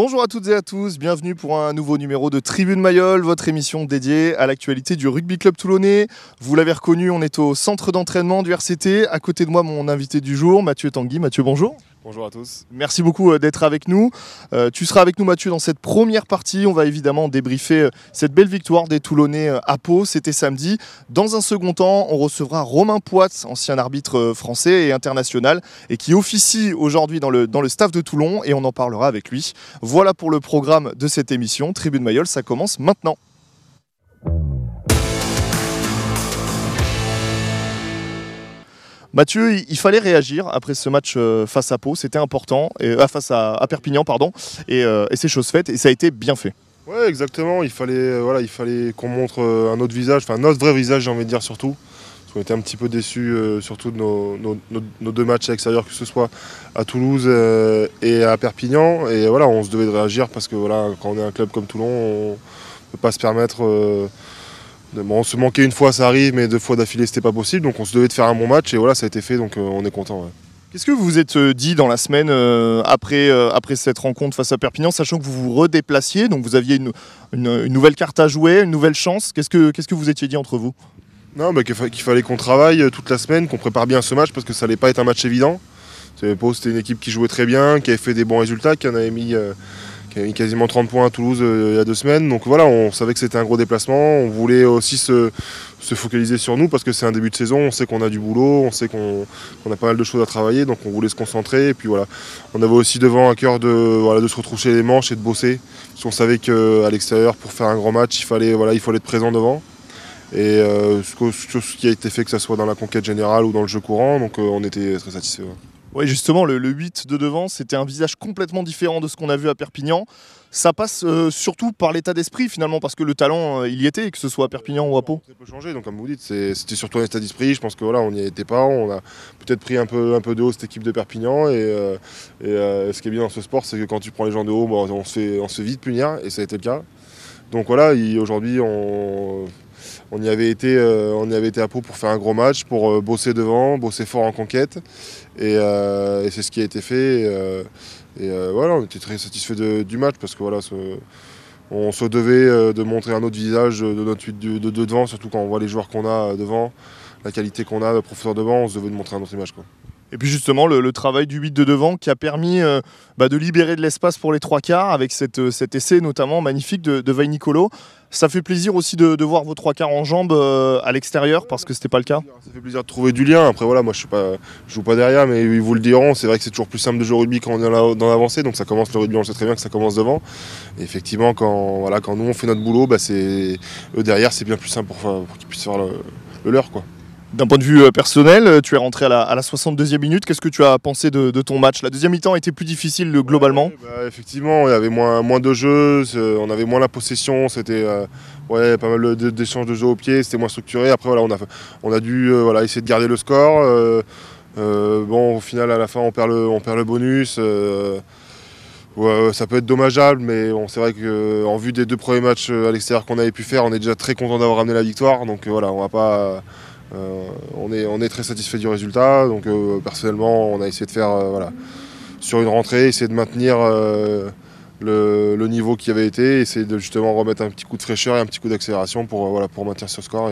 Bonjour à toutes et à tous, bienvenue pour un nouveau numéro de Tribune Mayol, votre émission dédiée à l'actualité du rugby club toulonnais. Vous l'avez reconnu, on est au centre d'entraînement du RCT. À côté de moi, mon invité du jour, Mathieu Tanguy. Mathieu, bonjour. Bonjour à tous. Merci beaucoup euh, d'être avec nous. Euh, tu seras avec nous Mathieu dans cette première partie. On va évidemment débriefer euh, cette belle victoire des Toulonnais à Pau. C'était samedi. Dans un second temps, on recevra Romain Poitz, ancien arbitre français et international, et qui officie aujourd'hui dans le, dans le staff de Toulon, et on en parlera avec lui. Voilà pour le programme de cette émission. Tribune Mayol, ça commence maintenant. Mathieu, il fallait réagir après ce match euh, face à Pau, c'était important, euh, face à, Perpignan, pardon, euh, et, c'est chose faite, et ça a été bien fait. Ouais, exactement. Il fallait, voilà, il fallait qu'on montre un autre visage, enfin notre vrai visage, j'ai envie de dire surtout. Qu'on était un petit peu déçus, surtout de nos, deux matchs à l'extérieur, que ce soit à Toulouse et à Perpignan. Et voilà, on se devait de réagir parce que voilà, quand on est un club comme Toulon, on ne peut pas se permettre on se manquait une fois, ça arrive, mais deux fois d'affilée, c'était pas possible. Donc on se devait de faire un bon match et voilà, ça a été fait, donc euh, on est content. Qu'est-ce que vous vous êtes euh, dit dans la semaine euh, après, après cette rencontre face à Perpignan, sachant que vous vous redéplaciez, donc vous aviez une, nouvelle carte à jouer, une nouvelle chance? Qu'est-ce que, qu'est-ce que vous étiez dit entre vous? Non, bah, qu'il, fallait qu'on travaille toute la semaine, qu'on prépare bien ce match parce que ça allait pas être un match évident. C'était une équipe qui jouait très bien, qui avait fait des bons résultats, qui en avait mis qui a mis quasiment 30 points à Toulouse euh, il y a deux semaines. Donc voilà, on savait que c'était un gros déplacement. On voulait aussi se, focaliser sur nous parce que c'est un début de saison. On sait qu'on a du boulot, on sait qu'on a pas mal de choses à travailler. Donc on voulait se concentrer. Et puis voilà, on avait aussi devant un cœur de se retroucher les manches et de bosser. Parce qu'on savait qu'à l'extérieur, pour faire un grand match, il fallait, voilà, il fallait être présent devant. Et euh, ce, qui a été fait, que ce soit dans la conquête générale ou dans le jeu courant, donc euh, on était très satisfaits. Oui, justement, le, 8 de devant, c'était un visage complètement différent de ce qu'on a vu à Perpignan. Ça passe euh, surtout par l'état d'esprit finalement, parce que le talent, euh, il y était, que ce soit à Perpignan ou à Pau. Ça peut changer, donc comme vous dites, c'était surtout un état d'esprit. Je pense que voilà, on n'y était pas. On a peut-être pris un peu, un peu de haut cette équipe de Perpignan. Et, ce qui est bien dans ce sport, c'est que quand tu prends les gens de haut, on, se fait, on se vite punir, et ça a été le cas. Donc voilà, aujourd'hui, on on y avait été, euh, on à Pau pour faire un gros match, pour euh, bosser devant, bosser fort en conquête. Et, euh, c'est ce qui a été fait. Et, voilà, on était très satisfait du match parce que voilà, on se devait de montrer un autre visage de notre suite de, devant, surtout quand on voit les joueurs qu'on a devant, la qualité qu'on a, le professeur devant, on se devait de montrer un autre image. Et puis justement, le, travail du 8 de devant qui a permis bah, de libérer de l'espace pour les trois quarts avec cette, cet essai notamment magnifique de, de Nicolo. Ça fait plaisir aussi de, voir vos trois quarts en jambes euh, à l'extérieur parce que c'était pas le cas. Ça fait plaisir de trouver du lien. Après voilà, moi je suis pas, je joue pas derrière, mais ils vous le diront. C'est vrai que c'est toujours plus simple de jouer au rugby quand on est dans l'avancée, donc ça commence le rugby. On sait très bien que ça commence devant. Et effectivement, quand voilà, quand nous on fait notre boulot, bah, c'est eux derrière, c'est bien plus simple pour, qu'ils puissent faire le, le leur quoi. D'un point de vue euh, personnel, euh, tu es rentré à la, 62e minute. Qu'est-ce que tu as pensé de, ton match? La deuxième mi-temps était plus difficile globalement bah, Effectivement, il y avait moins, moins de jeux, on avait moins la possession, c'était euh, ouais, pas mal d'échanges de, jeux au pied, c'était moins structuré. Après, voilà, on, a, on a dû voilà, essayer de garder le score. bon, au final, à la fin, on perd le, on perd le bonus. ça peut être dommageable, mais bon, c'est vrai qu'en vue des deux premiers matchs à l'extérieur qu'on avait pu faire, on est déjà très content d'avoir ramené la victoire. Donc voilà, on va pas on, est, on est très satisfait du résultat. Donc euh, personnellement, on a essayé de faire euh, voilà, sur une rentrée, essayer de maintenir le, niveau qui avait été, essayer de justement remettre un petit coup de fraîcheur et un petit coup d'accélération pour, maintenir ce score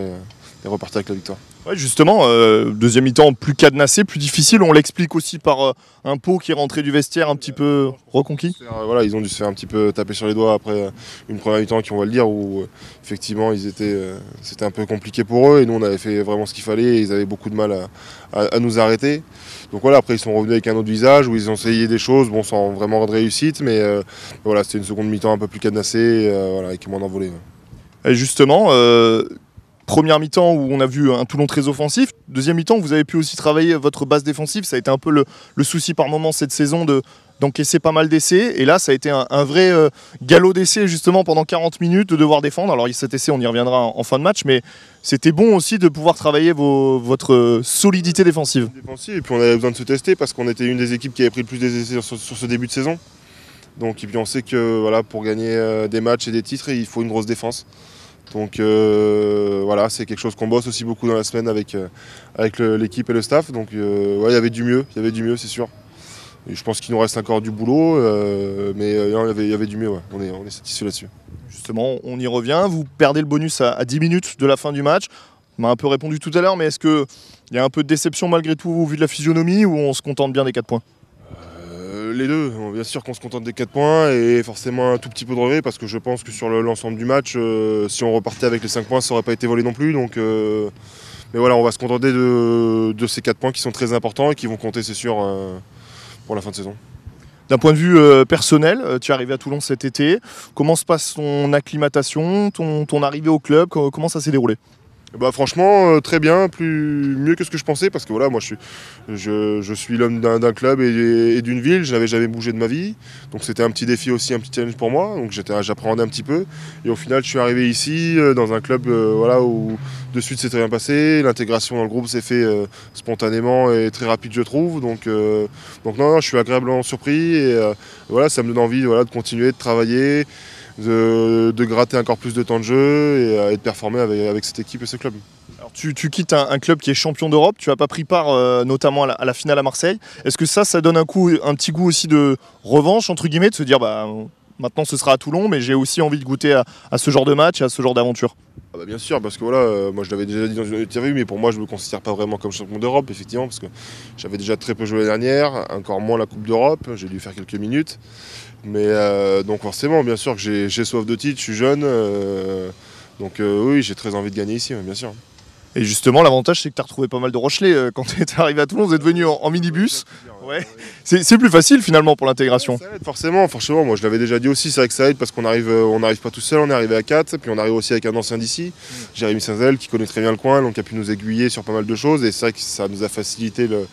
et repartir avec la victoire. Ouais, justement, euh, deuxième mi-temps plus cadenassé, plus difficile. On l'explique aussi par euh, un pot qui est rentré du vestiaire un petit peu reconquis. Euh, voilà, ils ont dû se faire un petit peu taper sur les doigts après une première mi-temps qui, on va le dire, où effectivement ils étaient, c'était un peu compliqué pour eux et nous on avait fait vraiment ce qu'il fallait et ils avaient beaucoup de mal à, nous arrêter. Donc voilà, après ils sont revenus avec un autre visage où ils ont essayé des choses, bon sans vraiment de réussite, mais voilà, c'était une seconde mi-temps un peu plus cadenassée, voilà, avec moins d'envolée. Et justement, première mi-temps où on a vu un Toulon très offensif. Deuxième mi-temps, vous avez pu aussi travailler votre base défensive. Ça a été un peu le, souci par moment cette saison de d'encaisser pas mal d'essais. Et là, ça a été un, vrai euh, galop d'essais justement pendant 40 minutes de devoir défendre. Alors cet essai, on y reviendra en, fin de match, mais c'était bon aussi de pouvoir travailler votre solidité défensive. Et puis on avait besoin de se tester parce qu'on était une des équipes qui avait pris le plus d'essais sur, sur, ce début de saison. Donc et puis on sait que voilà, pour gagner euh, des matchs et des titres, il faut une grosse défense. Donc euh, voilà, c'est quelque chose qu'on bosse aussi beaucoup dans la semaine avec, euh, avec l'équipe et le staff. Donc euh, il y avait du mieux, il y avait du mieux, c'est sûr. je pense qu'il nous reste encore du boulot, mais il y, avait, du mieux, on est, on est satisfait là-dessus. Justement, on y revient, vous perdez le bonus à, 10 minutes de la fin du match. On m'a un peu répondu tout à l'heure, mais est-ce qu'il y a un peu de déception malgré tout au vu de la physionomie ou on se contente bien des 4 points? Les deux, bien sûr qu'on se contente des 4 points et forcément un tout petit peu de regret parce que je pense que sur l'ensemble du match, euh, si on repartait avec les 5 points, ça n'aurait pas été volé non plus. Donc, euh, mais voilà, on va se contenter de, ces 4 points qui sont très importants et qui vont compter, c'est sûr, euh, pour la fin de saison. D'un point de vue personnel, tu es arrivé à Toulon cet été. Comment se passe ton acclimatation, ton arrivée au club? Comment ça s'est déroulé? Bah franchement euh, très bien, plus mieux que ce que je pensais parce que voilà moi je suis, je, suis l'homme d'un club et, d'une ville, je n'avais jamais bougé de ma vie, donc c'était un petit défi aussi, un petit challenge pour moi, donc j'apprenais un petit peu. Et au final je suis arrivé ici euh, dans un club euh, voilà où de suite c'était bien passé, l'intégration dans le groupe s'est fait spontanément et très rapide je trouve, donc donc non, non je suis agréablement surpris et voilà ça me donne envie voilà de continuer de travailler de, gratter encore plus de temps de jeu et, euh, de performer avec, cette équipe et ce club. Alors tu, quittes un, club qui est champion d'Europe, tu n'as pas pris part euh, notamment à la, finale à Marseille. Est-ce que ça, ça donne un, coup, un petit goût aussi de revanche, entre guillemets, de se dire bah, maintenant ce sera à Toulon, mais j'ai aussi envie de goûter à, ce genre de match à ce genre d'aventure ah bah bien sûr, parce que voilà, euh, moi je l'avais déjà dit dans une interview, mais pour moi je ne me considère pas vraiment comme champion d'Europe, effectivement, parce que j'avais déjà très peu joué l'année dernière, encore moins la Coupe d'Europe, j'ai dû faire quelques minutes. Mais euh, donc forcément, bien sûr que j'ai soif de titre, je suis jeune, euh, donc oui, j'ai très envie de gagner ici, bien sûr. Et justement, l'avantage, c'est que tu as retrouvé pas mal de Rochelais quand tu es arrivé à Toulon. Vous êtes venu en, minibus. Ouais. C'est plus facile finalement pour l'intégration. forcément, forcément. Moi, je l'avais déjà dit aussi, c'est vrai que ça aide parce qu'on arrive, euh, on n'arrive pas tout seul, on est arrivé à 4, puis on arrive aussi avec un ancien d'ici, mm. Jérémy Saint-Zel, qui connaît très bien le coin, donc qui a pu nous aiguiller sur pas mal de choses. Et c'est vrai que ça nous a facilité le,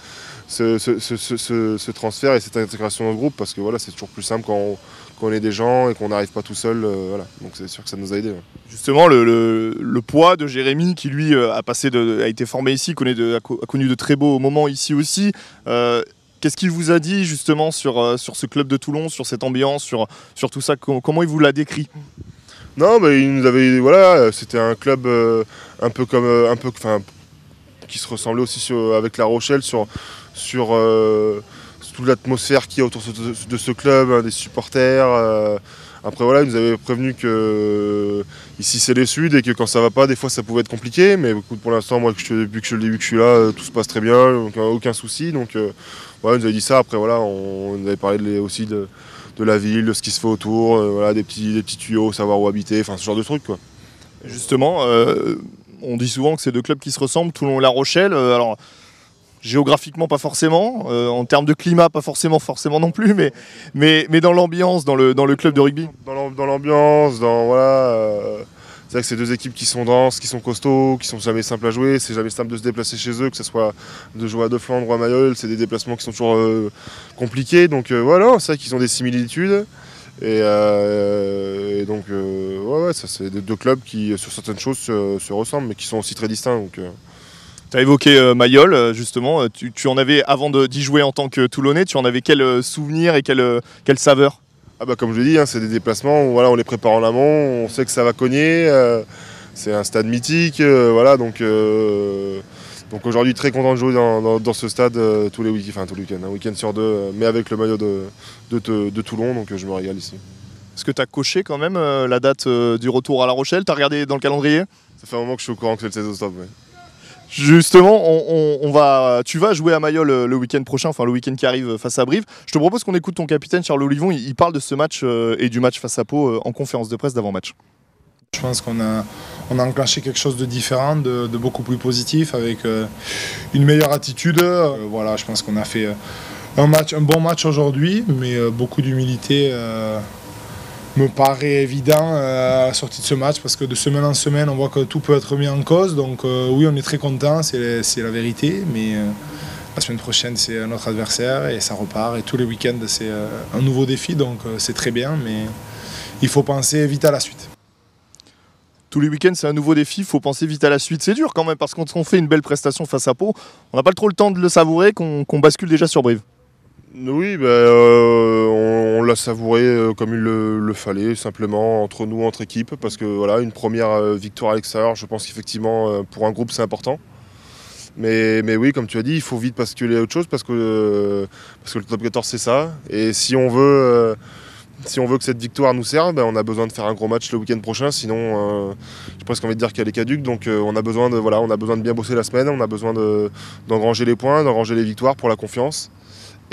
ce, transfert et cette intégration dans le groupe parce que voilà, c'est toujours plus simple quand on, est des gens et qu'on n'arrive pas tout seul. Euh, voilà. Donc c'est sûr que ça nous a aidé. Justement, le, poids de Jérémy qui lui euh, a, passé a été formé ici, connaît a, connu de très beaux moments ici aussi. Euh, qu'est-ce qu'il vous a dit justement sur, sur ce club de Toulon, sur cette ambiance, sur, sur tout ça? Comment il vous l'a décrit? Non, mais il nous avait voilà, c'était un club un peu comme un peu, qui se ressemblait aussi avec La Rochelle sur sur euh, toute l'atmosphère qu'il y a autour de, ce club, hein, des supporters. Euh. après voilà, ils nous avaient prévenu que euh, ici c'est les Suds et que quand ça va pas, des fois ça pouvait être compliqué. Mais pour l'instant, moi depuis que je, depuis que je suis là, tout se passe très bien, donc aucun souci. Donc voilà, nous avaient dit ça. Après voilà, on, nous avait parlé aussi de, la ville, de ce qui se fait autour, voilà, des petits, des petits tuyaux, savoir où habiter, enfin ce genre de trucs quoi. Justement, on dit souvent que c'est deux clubs qui se ressemblent, Toulon et La Rochelle. alors géographiquement pas forcément, euh, en termes de climat pas forcément forcément non plus, mais, mais, mais dans l'ambiance, dans le, dans le club de rugby Dans l'ambiance, dans voilà. Euh, c'est vrai que c'est deux équipes qui sont denses, qui sont costauds, qui sont jamais simples à jouer, c'est jamais simple de se déplacer chez eux, que ce soit de jouer à De Flandre ou à Mayol, c'est des déplacements qui sont toujours euh, compliqués, donc voilà, c'est vrai qu'ils ont des similitudes. Et, donc, ouais, ouais, ça c'est deux clubs qui, sur certaines choses, se, ressemblent, mais qui sont aussi très distincts. Donc, tu as évoqué euh, Mayol, euh, justement. Euh, tu, en avais, avant d'y jouer en tant que Toulonnais, tu en avais quel souvenir et quelle saveur? Ah bah Comme je dis, hein, c'est des déplacements où voilà, on les prépare en amont, on sait que ça va cogner. c'est un stade mythique. voilà, donc donc aujourd'hui, très content de jouer dans, ce stade tous les week-ends, enfin tous les week-ends, un week-end sur deux, mais avec le maillot de, de, Toulon, donc je me régale ici. Est-ce que tu as coché quand même la date du retour à La Rochelle? Tu as regardé dans le calendrier? Ça fait un moment que je suis au courant que c'est le 16 octobre. Justement, tu vas jouer à Mayol euh, le, week-end prochain, enfin le week-end qui arrive face à Brive. Je te propose qu'on écoute ton capitaine Charles Olivon. Il, parle de ce match euh, et du match face à Pau euh, en conférence de presse d'avant-match. Je pense qu'on a, on a enclenché quelque chose de différent, de, beaucoup plus positif, avec une meilleure attitude. voilà, je pense qu'on a fait un, match, un bon match aujourd'hui, mais beaucoup d'humilité me paraît évident euh, à la sortie de ce match parce que de semaine en semaine, on voit que tout peut être mis en cause. Donc euh, oui, on est très content, c'est la vérité, mais euh, la semaine prochaine, c'est notre adversaire et ça repart. Et tous les week-ends, c'est un nouveau défi, donc c'est très bien, mais il faut penser vite à la suite. Tous les week-ends, c'est un nouveau défi, il faut penser vite à la suite. C'est dur quand même parce qu'on fait une belle prestation face à Pau, on n'a pas trop le temps de le savourer, qu'on bascule déjà sur Brive. Oui, euh, on, l'a savouré euh, comme il le, fallait, simplement entre nous, entre équipes, parce que voilà, une première euh, victoire à l'extérieur, je pense qu'effectivement pour un groupe c'est important. Mais, mais oui, comme tu as dit, il faut vite basculer à autre chose parce que, parce que le top 14 c'est ça. Et si on veut si on veut que cette victoire nous serve, ben, on a besoin de faire un gros match le week-end prochain. Sinon, euh, j'ai presque envie de dire qu'elle est caduque. Donc, euh, on, a besoin de, voilà, on a besoin de bien bosser la semaine. On a besoin d'engranger les points, d'engranger les victoires pour la confiance.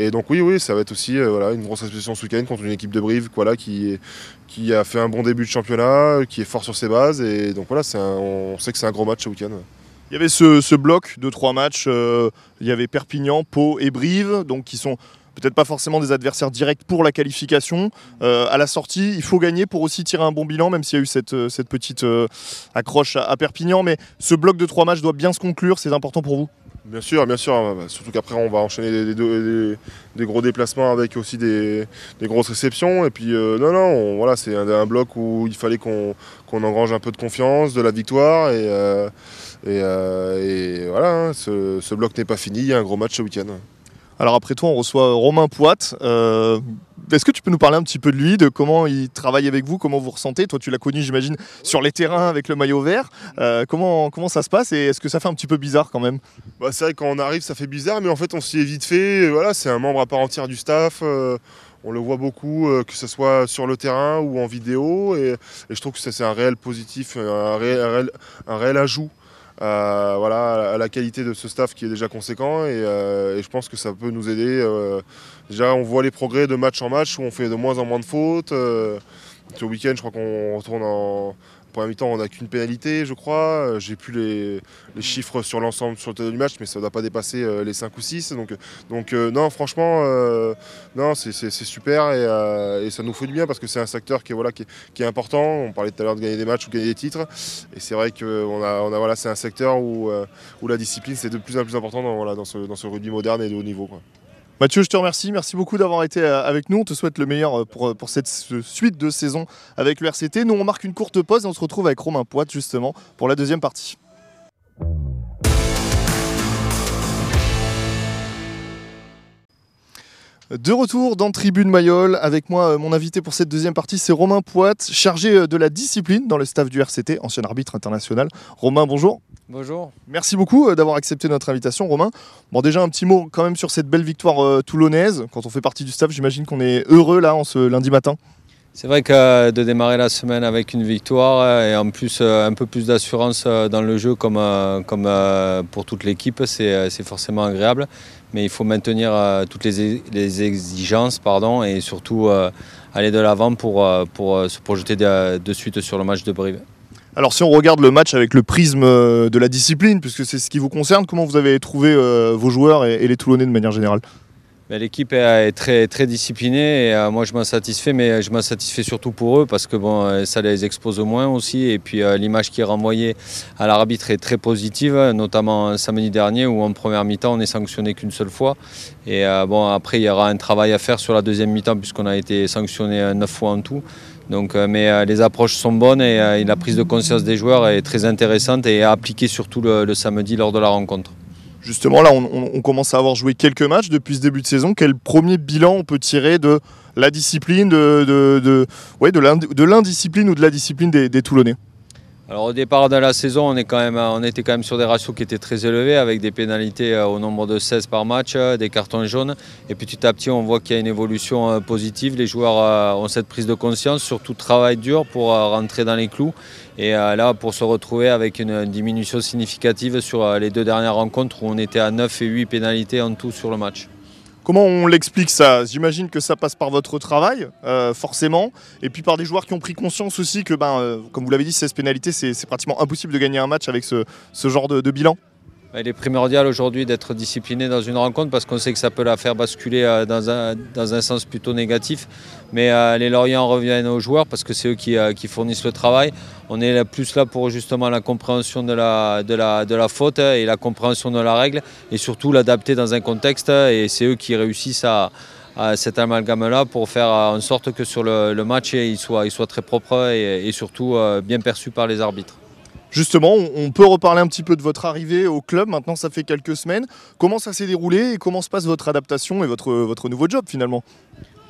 Et donc, oui, oui, ça va être aussi euh, une grosse exposition ce week-end contre une équipe de Brive qui, a fait un bon début de championnat, qui est fort sur ses bases. Et donc, voilà, on sait que c'est un gros match ce week-end. Il y avait ce, bloc de trois matchs. il y avait Perpignan, Pau et Brive, donc qui sont peut-être pas forcément des adversaires directs pour la qualification. Euh, à la sortie, il faut gagner pour aussi tirer un bon bilan, même s'il y a eu cette, euh, petite euh, accroche à, Perpignan. Mais ce bloc de trois matchs doit bien se conclure, c'est important pour vous? Bien sûr, bien sûr. Bah, surtout qu'après, on va enchaîner des, gros déplacements avec aussi des, grosses réceptions. Et puis, non, non, voilà, c'est un, bloc où il fallait qu'on engrange un peu de confiance, de la victoire. Et, et, voilà, hein, ce, bloc n'est pas fini. Il y a un gros match ce week-end. Alors après toi, on reçoit Romain Poit. Euh, est-ce que tu peux nous parler un petit peu de lui, de comment il travaille avec vous, comment vous ressentez? Toi, tu l'as connu, j'imagine, sur les terrains avec le maillot vert. Euh, comment, comment ça se passe et est-ce que ça fait un petit peu bizarre quand même? Bah, C'est vrai quand on arrive, ça fait bizarre, mais en fait, on s'y est vite fait. Voilà, c'est un membre à part entière du staff. Euh, on le voit beaucoup, que ce soit sur le terrain ou en vidéo. Et, je trouve que c'est un réel positif, un réel ajout euh, voilà, à la qualité de ce staff qui est déjà conséquent euh, et, je pense que ça peut nous aider. Euh, déjà, on voit les progrès de match en match où on fait de moins en moins de fautes. Ce week-end, je crois qu'on retourne en, pour mi-temps, on n'a qu'une pénalité, je crois. Euh, j'ai plus les, chiffres sur l'ensemble sur le du match, mais ça ne doit pas dépasser euh, les 5 ou 6. Donc, euh, non, franchement, non, c'est super et, ça nous fait du bien parce que c'est un secteur qui est, important. On parlait tout à l'heure de gagner des matchs ou gagner des titres. Et c'est vrai que a, c'est un secteur où, la discipline, c'est de plus en plus important dans ce rugby moderne et de haut niveau. Mathieu, je te remercie. Merci beaucoup d'avoir été euh, avec nous. On te souhaite le meilleur euh, pour, euh, pour cette suite de saison avec le RCT. Nous, on marque une courte pause et on se retrouve avec Romain Poite justement pour la deuxième partie. De retour dans Tribune Mayol, avec moi, mon invité pour cette deuxième partie, c'est Romain Poit, chargé de la discipline dans le staff du RCT, ancien arbitre international. Romain, bonjour. Bonjour. Merci beaucoup euh, d'avoir accepté notre invitation, Romain. Bon, déjà un petit mot quand même sur cette belle victoire euh, toulonnaise. Quand on fait partie du staff, j'imagine qu'on est heureux là en ce lundi matin. C'est vrai que euh, de démarrer la semaine avec une victoire et en plus un peu plus d'assurance dans le jeu comme, comme pour toute l'équipe, c'est forcément agréable. Mais il faut maintenir toutes les, exigences pardon, et surtout aller de l'avant pour, pour se projeter de suite sur le match de Brive. Alors si on regarde le match avec le prisme euh, de la discipline, puisque c'est ce qui vous concerne, comment vous avez trouvé euh, vos joueurs et, les Toulonnais de manière générale? L'équipe est très, disciplinée et euh, moi je m'en satisfais, mais je m'en satisfais surtout pour eux parce que bon, ça les expose au moins aussi. Et puis l'image qui est renvoyée à l'arbitre est très positive, notamment samedi dernier où en première mi-temps on n'est sanctionné qu'une seule fois. Et bon, après il y aura un travail à faire sur la deuxième mi-temps puisqu'on a été sanctionné neuf fois en tout. Euh, mais euh, les approches sont bonnes euh, et, la prise de conscience des joueurs est très intéressante et appliquée surtout le, samedi lors de la rencontre. Justement, là, on, commence à avoir joué quelques matchs depuis ce début de saison. Quel premier bilan on peut tirer de la discipline, de, l'indiscipline ou de la discipline des Toulonnais? Alors au départ de la saison, on, était quand même sur des ratios qui étaient très élevés avec des pénalités euh, au nombre de 16 par match, euh, des cartons jaunes. Et petit à petit, on voit qu'il y a une évolution euh, positive. Les joueurs ont cette prise de conscience, surtout travail dur pour rentrer dans les clous. Et là, pour se retrouver avec une diminution significative sur les deux dernières rencontres où on était à 9 et 8 pénalités en tout sur le match. Comment on l'explique ça? J'imagine que ça passe par votre travail, euh, forcément, et puis par des joueurs qui ont pris conscience aussi que, ben, euh, comme vous l'avez dit, 16 pénalités, c'est pratiquement impossible de gagner un match avec ce, genre de bilan. Il est primordial aujourd'hui d'être discipliné dans une rencontre parce qu'on sait que ça peut la faire basculer euh, dans un, dans un sens plutôt négatif. Mais euh, les lauréats reviennent aux joueurs parce que c'est eux qui, euh, qui, fournissent le travail. On est plus là pour justement la compréhension de la, de, la, de la faute et la compréhension de la règle et surtout l'adapter dans un contexte. Et c'est eux qui réussissent à, cet amalgame-là pour faire en sorte que sur le, match, il soit, très propre et, et surtout bien perçu par les arbitres. Justement, on peut reparler un petit peu de votre arrivée au club. Maintenant, ça fait quelques semaines. Comment ça s'est déroulé et comment se passe votre adaptation et votre, nouveau job finalement?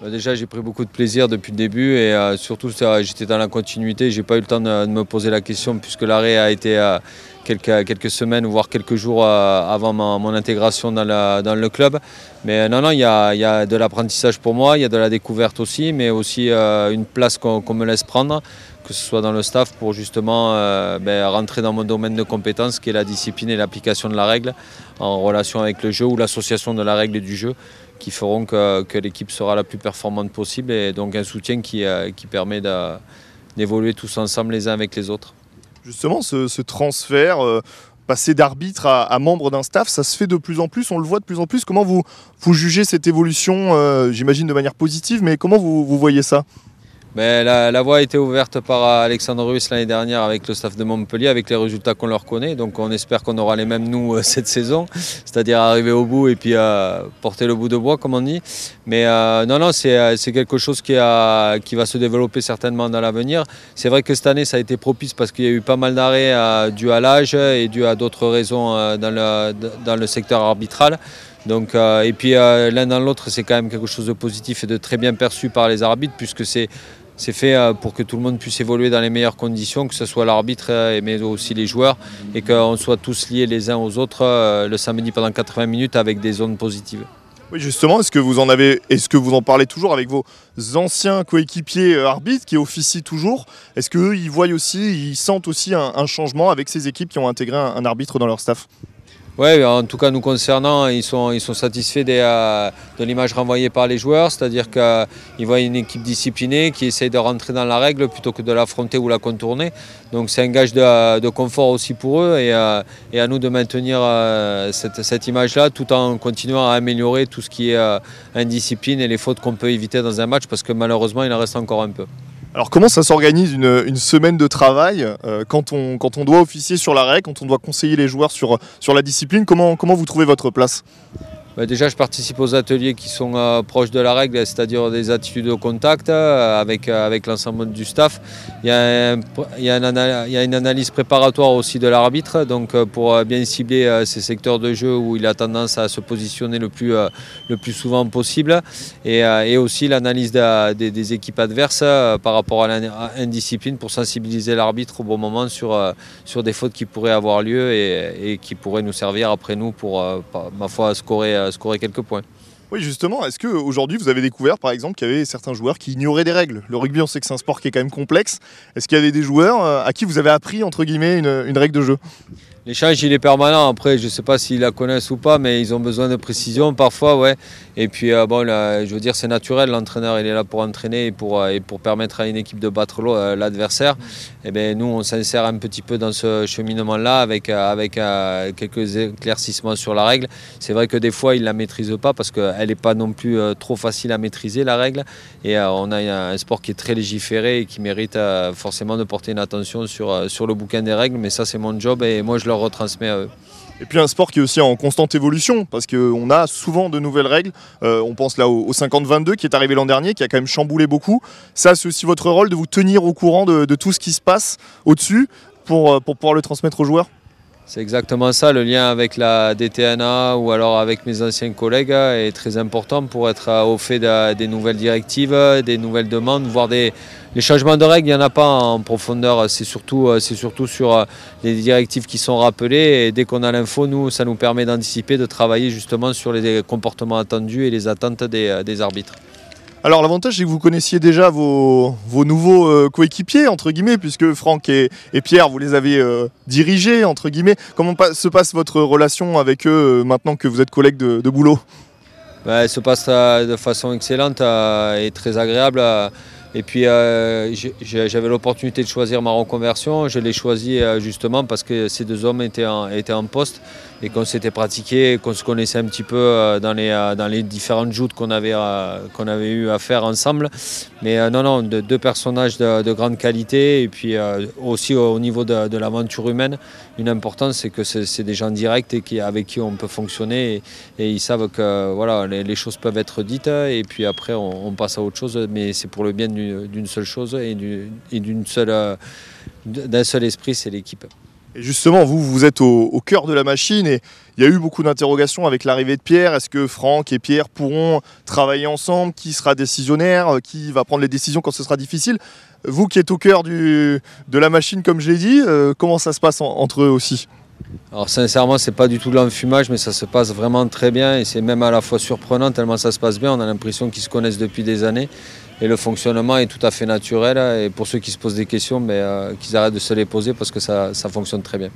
Déjà, j'ai pris beaucoup de plaisir depuis le début et euh, surtout, j'étais dans la continuité. J'ai pas eu le temps de, me poser la question puisque l'arrêt a été euh, quelques, semaines, voire quelques jours avant mon intégration dans, le club. Mais non, non, il y a, de l'apprentissage pour moi, il y a de la découverte aussi, mais aussi une place qu'on me laisse prendre que ce soit dans le staff pour justement ben, rentrer dans mon domaine de compétences qui est la discipline et l'application de la règle en relation avec le jeu ou l'association de la règle et du jeu qui feront que, l'équipe sera la plus performante possible et donc un soutien qui, euh, permet d'évoluer tous ensemble les uns avec les autres. Justement, ce, transfert, euh, passer d'arbitre à, membre d'un staff, ça se fait de plus en plus, on le voit de plus en plus. Comment vous, jugez cette évolution, euh, j'imagine de manière positive, mais comment vous voyez ça? La, voie a été ouverte par Alexandre Ruiz l'année dernière avec le staff de Montpellier, avec les résultats qu'on leur connaît. Donc on espère qu'on aura les mêmes nous euh, cette saison, c'est-à-dire arriver au bout et puis euh, porter le bout de bois, comme on dit. Mais euh, non, non, c'est quelque chose qui, va se développer certainement dans l'avenir. C'est vrai que cette année, ça a été propice parce qu'il y a eu pas mal d'arrêts dû à l'âge et dû à d'autres raisons dans le secteur arbitral. Donc, et puis l'un dans l'autre, c'est quand même quelque chose de positif et de très bien perçu par les arbitres, puisque c'est fait euh, pour que tout le monde puisse évoluer dans les meilleures conditions, que ce soit l'arbitre euh, mais aussi les joueurs, et qu'on soit tous liés les uns aux autres euh, le samedi pendant 80 minutes avec des zones positives. Oui, justement, est-ce que vous en avez, est-ce vous en parlez toujours avec vos anciens coéquipiers arbitres qui officient toujours? Est-ce qu'eux, ils voient aussi, ils sentent aussi un, changement avec ces équipes qui ont intégré un arbitre dans leur staff? Oui, en tout cas nous concernant, ils sont, ils sont satisfaits euh, de l'image renvoyée par les joueurs, c'est-à-dire qu'ils voient une équipe disciplinée qui essaye de rentrer dans la règle plutôt que de l'affronter ou la contourner. Donc c'est un gage de, confort aussi pour eux et, euh, à nous de maintenir euh, cette, image-là tout en continuant à améliorer tout ce qui est indiscipline et les fautes qu'on peut éviter dans un match parce que malheureusement il en reste encore un peu. Alors comment ça s'organise une, semaine de travail euh, quand, on, doit officier sur la règle, quand on doit conseiller les joueurs sur, la discipline? Comment vous trouvez votre place? Déjà, je participe aux ateliers qui sont euh, proches de la règle, c'est-à-dire des attitudes au contact euh, avec, euh, avec l'ensemble du staff. Il y, a il, y a une analyse préparatoire aussi de l'arbitre, donc pour bien cibler ces secteurs de jeu où il a tendance à se positionner le plus, le plus souvent possible, et, et aussi l'analyse des équipes adverses par rapport à l'indiscipline pour sensibiliser l'arbitre au bon moment sur, sur des fautes qui pourraient avoir lieu et, et qui pourraient nous servir après nous pour, ma foi, scorer scorer quelques points. Oui, justement, est-ce qu'aujourd'hui vous avez découvert par exemple qu'il y avait certains joueurs qui ignoraient des règles? Le rugby, on sait que c'est un sport qui est quand même complexe. Est-ce qu'il y avait des joueurs euh, à qui vous avez appris, entre guillemets, une règle de jeu? L'échange, il est permanent. Après, je ne sais pas s'ils la connaissent ou pas, mais ils ont besoin de précision parfois, ouais. Et puis, euh, bon, je veux dire, c'est naturel. L'entraîneur, il est là pour entraîner et pour, euh, et pour permettre à une équipe de battre euh, l'adversaire. Et eh bien, nous, on s'insère un petit peu dans ce cheminement-là avec, avec quelques éclaircissements sur la règle. C'est vrai que des fois, ils ne la maîtrisent pas parce qu'elle n'est pas non plus trop facile à maîtriser, la règle. Et on a un sport qui est très légiféré et qui mérite forcément de porter une attention sur, sur le bouquin des règles. Mais ça, c'est mon job et moi, je eux. Et puis un sport qui est aussi en constante évolution, parce qu'on a souvent de nouvelles règles. Euh, on pense là au, 50-22 qui est arrivé l'an dernier, qui a quand même chamboulé beaucoup. Ça, c'est aussi votre rôle de vous tenir au courant de, tout ce qui se passe au-dessus pour, euh, pour pouvoir le transmettre aux joueurs? C'est exactement ça, le lien avec la DTNA ou alors avec mes anciens collègues est très important pour être au fait des nouvelles directives, des nouvelles demandes, voire des les changements de règles, il n'y en a pas en profondeur, c'est surtout, surtout sur les directives qui sont rappelées et dès qu'on a l'info, nous, ça nous permet d'anticiper, de travailler justement sur les comportements attendus et les attentes des arbitres. Alors l'avantage c'est que vous connaissiez déjà vos, nouveaux euh, coéquipiers entre guillemets puisque Franck et, Pierre vous les avez euh, dirigés entre guillemets. Comment se passe votre relation avec eux euh, maintenant que vous êtes collègues de, boulot? Bah, Elle se passe de façon excellente et très agréable. Et puis j'avais l'opportunité de choisir ma reconversion. Je l'ai choisi justement parce que ces deux hommes étaient étaient en poste et qu'on s'était pratiqué, qu'on se connaissait un petit peu euh, dans les, euh, dans les différentes joutes qu'on avait, euh, qu'on avait eu à faire ensemble. Mais non, non, deux personnages de, grande qualité et puis aussi au niveau de, l'aventure humaine, une importance, c'est que c'est des gens directs et qui, avec qui on peut fonctionner et, ils savent que voilà, les, choses peuvent être dites et puis après on, passe à autre chose, mais c'est pour le bien d'une seule chose et d'un seul esprit, c'est l'équipe. Justement, vous, vous êtes au, cœur de la machine et il y a eu beaucoup d'interrogations avec l'arrivée de Pierre. Est-ce que Franck et Pierre pourront travailler ensemble? Qui sera décisionnaire? Qui va prendre les décisions quand ce sera difficile? Vous qui êtes au cœur de la machine, comme je l'ai dit, euh, comment ça se passe entre eux aussi? Alors sincèrement, c'est pas du tout l'enfumage, mais ça se passe vraiment très bien et c'est même à la fois surprenant tellement ça se passe bien. On a l'impression qu'ils se connaissent depuis des années et le fonctionnement est tout à fait naturel. Et pour ceux qui se posent des questions, mais, euh, qu'ils arrêtent de se les poser parce que ça, fonctionne très bien.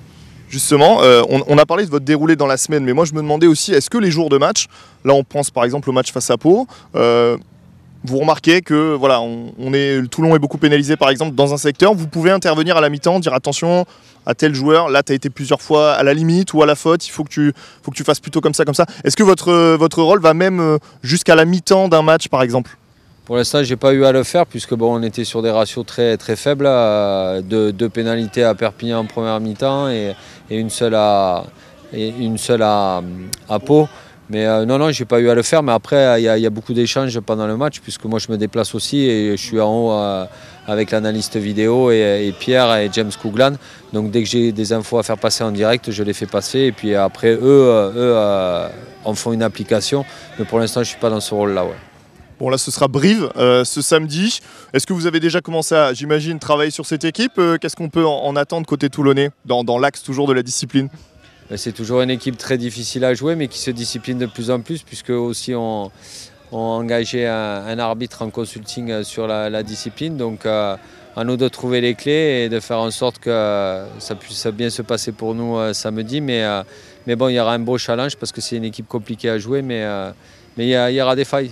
Justement, euh, on, a parlé de votre déroulé dans la semaine, mais moi je me demandais aussi, est-ce que les jours de match, là on pense par exemple au match face à Pau, euh, vous remarquez que voilà, on, est, Toulon est beaucoup pénalisé par exemple dans un secteur, vous pouvez intervenir à la mi-temps, dire attention à tel joueur, là tu as été plusieurs fois à la limite ou à la faute, il faut que tu, fasses plutôt comme ça, comme ça. Est-ce que votre, rôle va même jusqu'à la mi-temps d'un match par exemple? Pour l'instant, je n'ai pas eu à le faire puisque bon, on était sur des ratios très, très faibles, euh, deux, pénalités à Perpignan en première mi-temps et, une seule à, une seule à, à Pau. Mais euh, non, non, j'ai pas eu à le faire. Mais après, il y, a beaucoup d'échanges pendant le match, puisque moi je me déplace aussi et je suis en haut euh, avec l'analyste vidéo et, Pierre et James Couglan. Donc dès que j'ai des infos à faire passer en direct, je les fais passer. Et puis après, eux, euh, eux en font une application. Mais pour l'instant, je suis pas dans ce rôle-là. Bon là ce sera Brive ce samedi. Est-ce que vous avez déjà commencé à, j'imagine, travailler sur cette équipe Qu'est-ce qu'on peut en, attendre côté toulonnais, dans l'axe toujours de la discipline? Ben, c'est toujours une équipe très difficile à jouer, mais qui se discipline de plus en plus, puisque aussi on, a engagé un, arbitre en consulting euh, sur la, discipline. Donc euh, à nous de trouver les clés et de faire en sorte que ça puisse bien se passer pour nous euh, samedi. Mais, bon, il y aura un beau challenge parce que c'est une équipe compliquée à jouer, mais il, y aura des failles.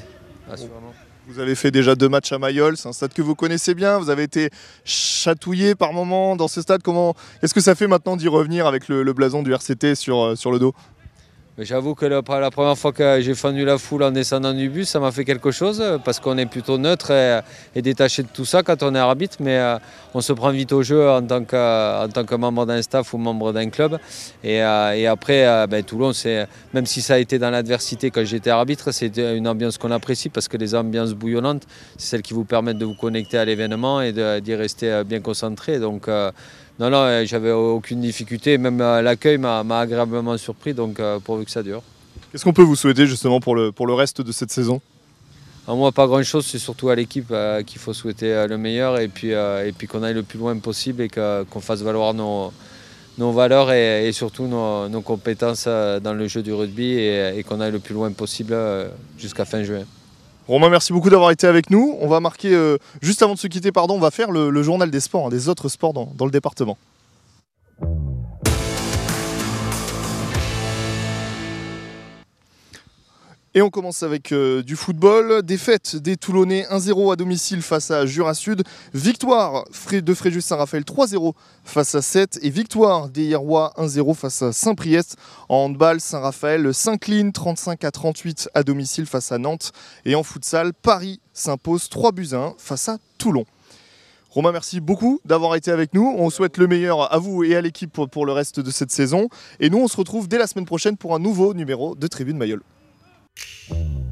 Vous avez fait déjà deux matchs à Mayol, c'est un stade que vous connaissez bien. Vous avez été chatouillé par moments dans ce stade. Comment Est-ce que ça fait maintenant d'y revenir avec le, blason du RCT euh, sur le dos? J'avoue que la, première fois que j'ai fendu la foule en descendant du bus, ça m'a fait quelque chose parce qu'on est plutôt neutre et, détaché de tout ça quand on est arbitre, mais euh, on se prend vite au jeu en tant que, tant que membre d'un staff ou membre d'un club. Et, euh, après, euh, ben, Toulon, même si ça a été dans l'adversité quand j'étais arbitre, c'est une ambiance qu'on apprécie parce que les ambiances bouillonnantes, c'est celles qui vous permettent de vous connecter à l'événement et d'y rester bien concentré. Donc, non, non, euh, j'avais aucune difficulté. Même euh, l'accueil m'a agréablement surpris, donc euh, pourvu que ça dure. Qu'est-ce qu'on peut vous souhaiter justement pour le, pour le reste de cette saison? À moi, pas grand-chose, c'est surtout à l'équipe qu'il faut souhaiter le meilleur et puis, et puis qu'on aille le plus loin possible et qu'on fasse valoir nos, nos valeurs et, surtout nos, nos, compétences dans le jeu du rugby et qu'on aille le plus loin possible jusqu'à fin juin. Romain, merci beaucoup d'avoir été avec nous. On va marquer, euh, juste avant de se quitter, pardon, on va faire le, journal des sports, hein, des autres sports dans le département. Et on commence avec euh, du football. Défaite des Toulonnais 1-0 à domicile face à Jura Sud. Victoire de Fréjus Saint-Raphaël 3-0 face à 7. Et victoire des Hierrois 1-0 face à Saint-Priest. En handball, Saint-Raphaël s'incline 35 à 38 à domicile face à Nantes. Et en futsal, Paris s'impose 3 buts 1 face à Toulon. Romain, merci beaucoup d'avoir été avec nous. On souhaite le meilleur à vous et à l'équipe pour le reste de cette saison. Et nous, on se retrouve dès la semaine prochaine pour un nouveau numéro de Tribune Mayol. Thank you.